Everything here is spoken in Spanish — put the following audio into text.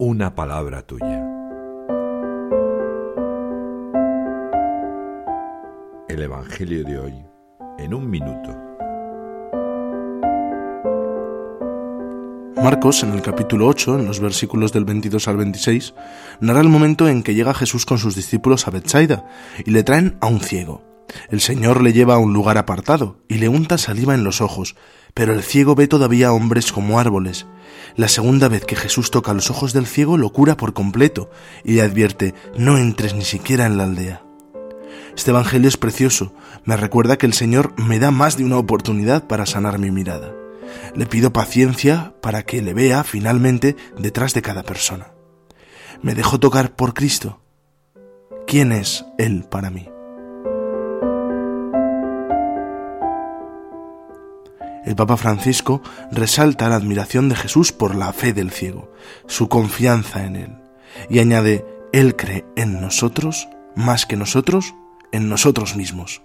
una palabra tuya. El Evangelio de hoy en un minuto. Marcos, en el capítulo 8, en los versículos del 22 al 26, narra el momento en que llega Jesús con sus discípulos a Bethsaida y le traen a un ciego. El Señor le lleva a un lugar apartado y le unta saliva en los ojos, pero el ciego ve todavía hombres como árboles. La segunda vez que Jesús toca los ojos del ciego lo cura por completo y le advierte no entres ni siquiera en la aldea. Este Evangelio es precioso, me recuerda que el Señor me da más de una oportunidad para sanar mi mirada. Le pido paciencia para que le vea finalmente detrás de cada persona. ¿Me dejo tocar por Cristo? ¿Quién es Él para mí? El Papa Francisco resalta la admiración de Jesús por la fe del ciego, su confianza en Él, y añade, Él cree en nosotros más que nosotros en nosotros mismos.